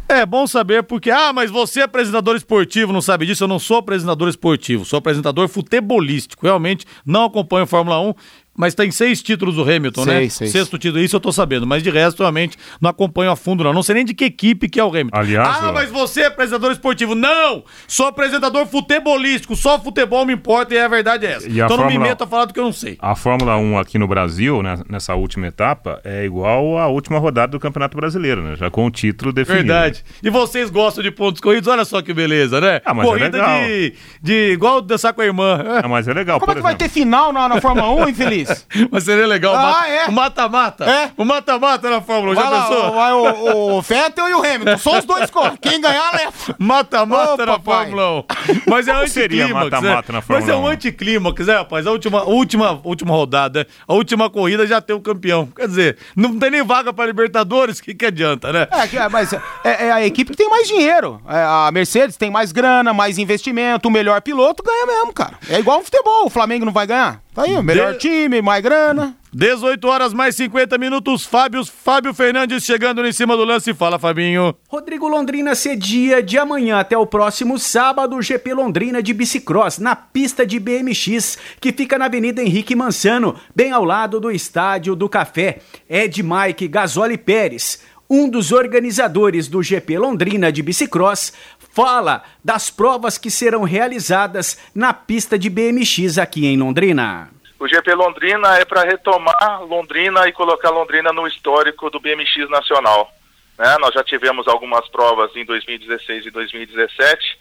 É bom saber porque, ah, mas você é apresentador esportivo, não sabe disso? Eu não sou apresentador esportivo, sou apresentador futebolístico. Realmente não acompanho Fórmula 1 mas tem seis títulos do Hamilton, seis, né? Seis. Sexto título, isso eu tô sabendo. Mas de resto, realmente, não acompanho a fundo, não. Não sei nem de que equipe que é o Hamilton. Aliás. Ah, mas você é apresentador esportivo. Não! Sou apresentador futebolístico. Só futebol me importa e a verdade é essa. E então Fórmula... não me meto a falar do que eu não sei. A Fórmula 1 aqui no Brasil, né, nessa última etapa, é igual à última rodada do Campeonato Brasileiro, né? Já com o título definido. Verdade. E vocês gostam de pontos corridos? Olha só que beleza, né? Ah, mas é Corrida é legal. De, de. igual dançar com a irmã. É, mas é legal. Como é que exemplo. vai ter final na, na Fórmula 1, infeliz? mas seria legal. Ah, é? O mata-mata. É? O mata-mata na Fórmula 1, já lá, pensou? Vai o, o Vettel e o Hamilton. Só os dois correm. Quem ganhar, leva. Mata-mata na Fórmula 1. Mas é anticlímax. mata-mata na Fórmula Mas é um anticlímax, é, rapaz? A última, última, última rodada, a última corrida já tem o campeão. Quer dizer, não tem nem vaga para Libertadores, o que, que adianta, né? É, mas é, é, a equipe que tem mais dinheiro. É, a Mercedes tem mais grana, mais investimento, o melhor piloto ganha mesmo, cara. É igual o futebol, o Flamengo não vai ganhar? Tá aí, o melhor de... time, mais grana. 18 horas mais 50 minutos. Fábio, Fábio Fernandes chegando em cima do lance. Fala, Fabinho. Rodrigo Londrina cedia de amanhã até o próximo sábado, GP Londrina de bicicross, na pista de BMX, que fica na Avenida Henrique Mansano, bem ao lado do Estádio do Café. Ed Mike Gasoli Pérez, um dos organizadores do GP Londrina de bicicross, fala das provas que serão realizadas na pista de BMX aqui em Londrina. O GP Londrina é para retomar Londrina e colocar Londrina no histórico do BMX nacional. Né? Nós já tivemos algumas provas em 2016 e 2017.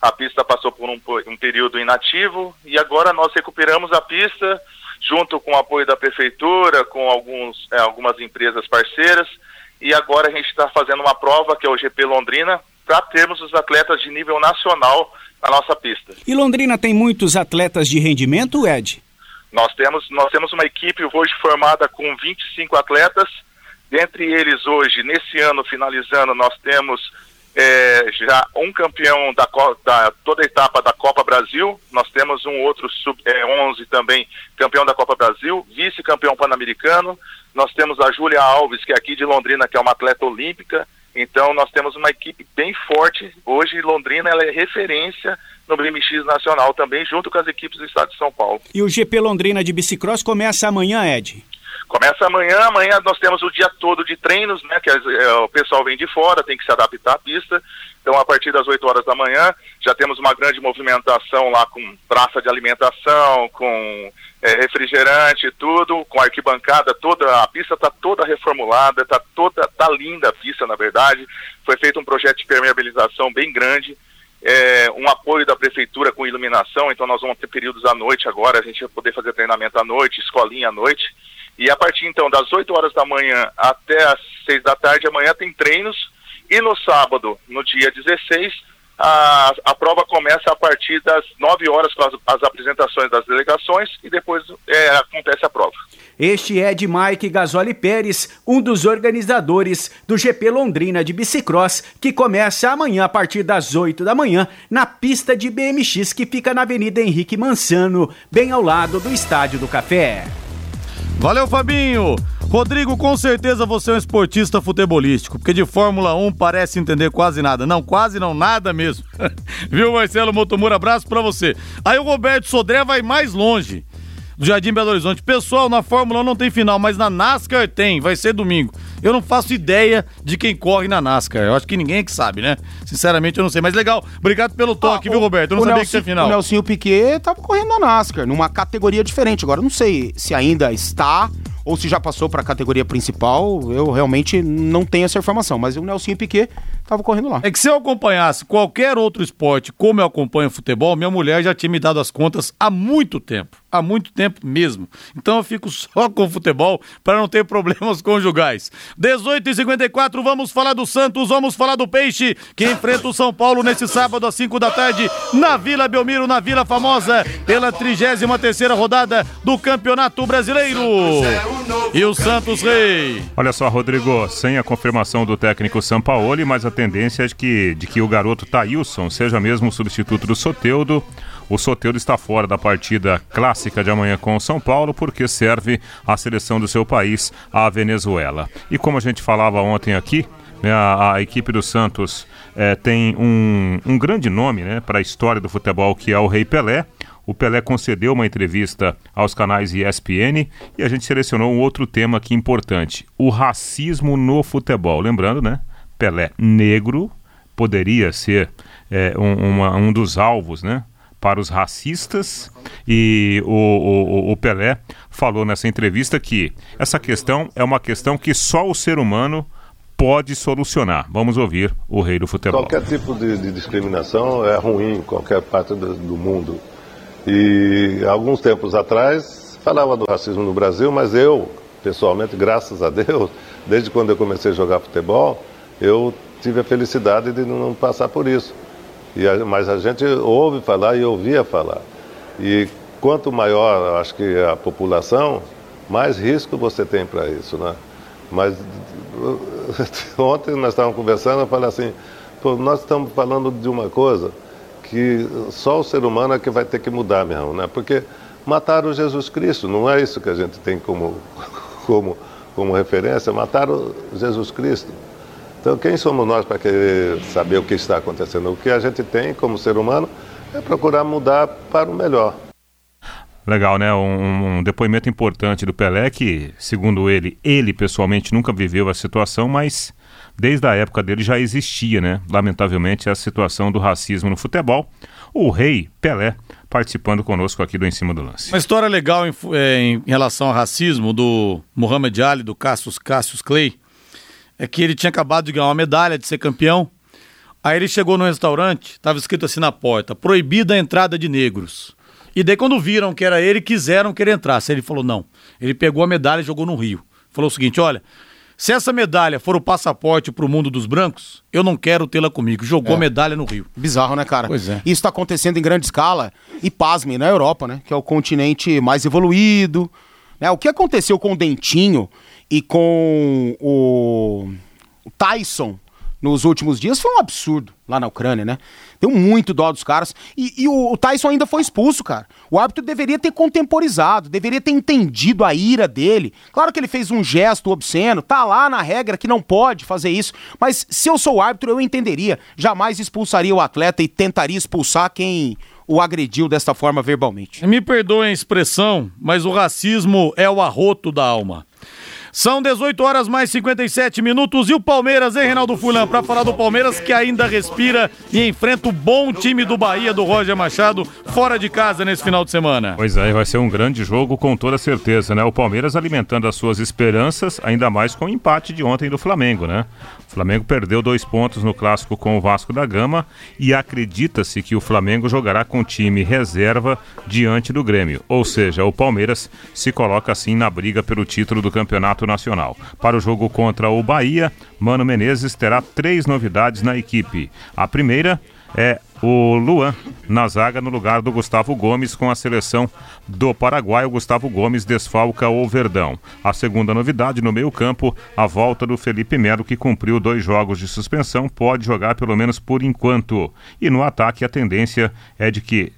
A pista passou por um, um período inativo e agora nós recuperamos a pista junto com o apoio da prefeitura, com alguns, é, algumas empresas parceiras. E agora a gente está fazendo uma prova que é o GP Londrina, para termos os atletas de nível nacional na nossa pista. E Londrina tem muitos atletas de rendimento, Ed? Nós temos, nós temos uma equipe hoje formada com 25 atletas, dentre eles hoje, nesse ano finalizando, nós temos é, já um campeão da, da, toda a etapa da Copa Brasil, nós temos um outro sub-11 é, também campeão da Copa Brasil, vice-campeão pan-americano, nós temos a Júlia Alves, que é aqui de Londrina, que é uma atleta olímpica, então nós temos uma equipe bem forte. Hoje Londrina ela é referência no BMX nacional também, junto com as equipes do estado de São Paulo. E o GP Londrina de bicicross começa amanhã, Ed? Começa amanhã, amanhã nós temos o dia todo de treinos, né? Que é, o pessoal vem de fora, tem que se adaptar à pista. Então, a partir das 8 horas da manhã, já temos uma grande movimentação lá com praça de alimentação, com é, refrigerante tudo, com arquibancada toda, a pista está toda reformulada, está toda, tá linda a pista, na verdade. Foi feito um projeto de permeabilização bem grande, é, um apoio da prefeitura com iluminação, então nós vamos ter períodos à noite agora, a gente vai poder fazer treinamento à noite, escolinha à noite. E a partir então das 8 horas da manhã até as 6 da tarde, amanhã tem treinos. E no sábado, no dia 16, a, a prova começa a partir das 9 horas com as, as apresentações das delegações e depois é, acontece a prova. Este é de Mike Gasoli Pérez, um dos organizadores do GP Londrina de Bicicross, que começa amanhã a partir das 8 da manhã na pista de BMX que fica na Avenida Henrique Mansano, bem ao lado do Estádio do Café. Valeu, Fabinho! Rodrigo, com certeza você é um esportista futebolístico, porque de Fórmula 1 parece entender quase nada. Não, quase não, nada mesmo. Viu, Marcelo Motomura? Abraço pra você. Aí o Roberto Sodré vai mais longe do Jardim Belo Horizonte. Pessoal, na Fórmula 1 não tem final, mas na NASCAR tem, vai ser domingo. Eu não faço ideia de quem corre na NASCAR. Eu acho que ninguém é que sabe, né? Sinceramente, eu não sei. Mas legal, obrigado pelo toque, ah, viu, Roberto? Eu não sabia Nelson, que tinha final. O Nelsinho Piquet tava correndo na NASCAR, numa categoria diferente. Agora, eu não sei se ainda está ou se já passou para a categoria principal, eu realmente não tenho essa informação, mas o Nelson Piquet estava correndo lá. É que se eu acompanhasse qualquer outro esporte como eu acompanho futebol, minha mulher já tinha me dado as contas há muito tempo, há muito tempo mesmo. Então eu fico só com futebol para não ter problemas conjugais. 18h54, vamos falar do Santos, vamos falar do Peixe, que enfrenta o São Paulo nesse sábado às 5 da tarde, na Vila Belmiro, na Vila Famosa, pela 33 terceira rodada do Campeonato Brasileiro. E o Santos Rei. Olha só, Rodrigo, sem a confirmação do técnico Sampaoli, mas a tendência é de que, de que o garoto Thailson seja mesmo o substituto do Soteudo. O Soteudo está fora da partida clássica de amanhã com o São Paulo porque serve a seleção do seu país, a Venezuela. E como a gente falava ontem aqui, né, a, a, equipe do Santos é, tem um, um grande nome né, para a história do futebol, que é o Rei Pelé. O Pelé concedeu uma entrevista aos canais ESPN e a gente selecionou um outro tema aqui importante: o racismo no futebol. Lembrando, né? Pelé negro poderia ser é, um, uma, um dos alvos, né? Para os racistas, e o, o, o Pelé falou nessa entrevista que essa questão é uma questão que só o ser humano pode solucionar. Vamos ouvir o rei do futebol. Qualquer tipo de, de discriminação é ruim em qualquer parte do, do mundo. E alguns tempos atrás falava do racismo no Brasil, mas eu, pessoalmente, graças a Deus, desde quando eu comecei a jogar futebol, eu tive a felicidade de não passar por isso. E mas a gente ouve falar e ouvia falar. E quanto maior, acho que a população, mais risco você tem para isso, né? Mas ontem nós estávamos conversando, eu falei assim, nós estamos falando de uma coisa que só o ser humano é que vai ter que mudar mesmo, né? Porque mataram Jesus Cristo, não é isso que a gente tem como, como, como referência, mataram Jesus Cristo. Então, quem somos nós para querer saber o que está acontecendo? O que a gente tem como ser humano é procurar mudar para o melhor. Legal, né? Um, um, depoimento importante do Pelé, que, segundo ele, ele pessoalmente nunca viveu a situação, mas desde a época dele já existia, né? Lamentavelmente, a situação do racismo no futebol. O rei Pelé participando conosco aqui do Em Cima do Lance. Uma história legal em, é, em relação ao racismo do Muhammad Ali, do Cassius, Cassius Clay, é que ele tinha acabado de ganhar uma medalha, de ser campeão. Aí ele chegou no restaurante, estava escrito assim na porta: proibida a entrada de negros. E daí, quando viram que era ele, quiseram que ele entrasse. Ele falou: não. Ele pegou a medalha e jogou no rio. Falou o seguinte: olha, se essa medalha for o passaporte para o mundo dos brancos, eu não quero tê-la comigo. Jogou é. medalha no Rio. Bizarro, né, cara? Pois é. Isso está acontecendo em grande escala e pasme na Europa, né? Que é o continente mais evoluído. Né? O que aconteceu com o Dentinho e com o Tyson nos últimos dias foi um absurdo lá na Ucrânia, né? Deu muito dó dos caras. E, e o, o, Tyson ainda foi expulso, cara. O árbitro deveria ter contemporizado, deveria ter entendido a ira dele. Claro que ele fez um gesto obsceno, tá lá na regra que não pode fazer isso. Mas se eu sou o árbitro, eu entenderia. Jamais expulsaria o atleta e tentaria expulsar quem o agrediu desta forma verbalmente. Me perdoem a expressão, mas o racismo é o arroto da alma. São 18 horas mais 57 minutos e o Palmeiras, hein, Reinaldo Fulan? Para falar do Palmeiras que ainda respira e enfrenta o bom time do Bahia do Roger Machado fora de casa nesse final de semana. Pois é, vai ser um grande jogo com toda certeza, né? O Palmeiras alimentando as suas esperanças, ainda mais com o empate de ontem do Flamengo, né? O Flamengo perdeu dois pontos no clássico com o Vasco da Gama e acredita-se que o Flamengo jogará com time reserva diante do Grêmio. Ou seja, o Palmeiras se coloca assim na briga pelo título do Campeonato Nacional. Para o jogo contra o Bahia, Mano Menezes terá três novidades na equipe. A primeira é o Luan na zaga no lugar do Gustavo Gomes com a seleção do Paraguai. O Gustavo Gomes desfalca o Verdão. A segunda novidade no meio-campo, a volta do Felipe Melo, que cumpriu dois jogos de suspensão, pode jogar pelo menos por enquanto. E no ataque, a tendência é de que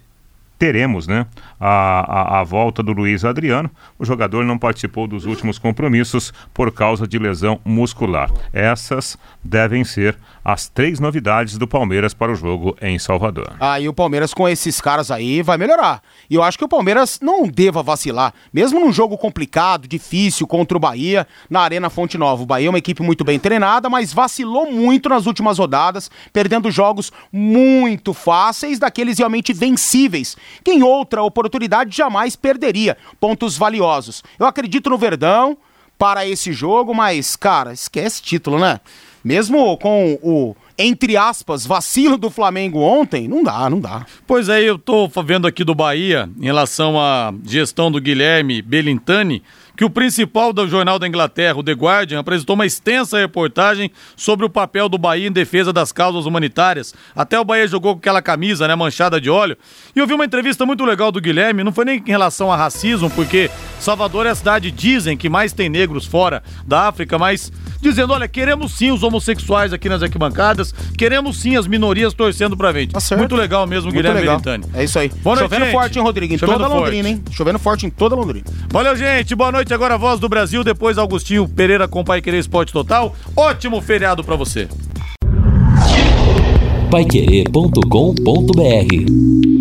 teremos né, a, a, a, volta do Luiz Adriano. O jogador não participou dos últimos compromissos por causa de lesão muscular. Essas devem ser as três novidades do Palmeiras para o jogo em Salvador. Ah, e o Palmeiras com esses caras aí vai melhorar. E eu acho que o Palmeiras não deva vacilar, mesmo num jogo complicado, difícil contra o Bahia, na Arena Fonte Nova. O Bahia é uma equipe muito bem treinada, mas vacilou muito nas últimas rodadas, perdendo jogos muito fáceis, daqueles realmente vencíveis, que em outra oportunidade jamais perderia pontos valiosos. Eu acredito no Verdão para esse jogo, mas, cara, esquece título, né? Mesmo com o, entre aspas, vacilo do Flamengo ontem, não dá, não dá. Pois é, eu tô vendo aqui do Bahia, em relação à gestão do Guilherme Belintani, que o principal do jornal da Inglaterra, o The Guardian, apresentou uma extensa reportagem sobre o papel do Bahia em defesa das causas humanitárias. Até o Bahia jogou com aquela camisa, né, manchada de óleo. E eu vi uma entrevista muito legal do Guilherme, não foi nem em relação a racismo, porque Salvador é a cidade, dizem, que mais tem negros fora da África, mas dizendo, olha, queremos sim os homossexuais aqui nas arquibancadas, queremos sim as minorias torcendo pra gente. Tá muito legal mesmo, Muito Guilherme legal. Belintani. É isso aí. Boa noite, Chovendo gente. forte, hein, Rodrigo? Em Chovendo toda forte. Londrina, hein? Chovendo forte em toda Londrina. Valeu, gente. Boa noite. Agora a voz do Brasil, depois Augustinho Pereira com Pai Querer Esporte Total. Ótimo feriado pra você. Paiquerê.com.br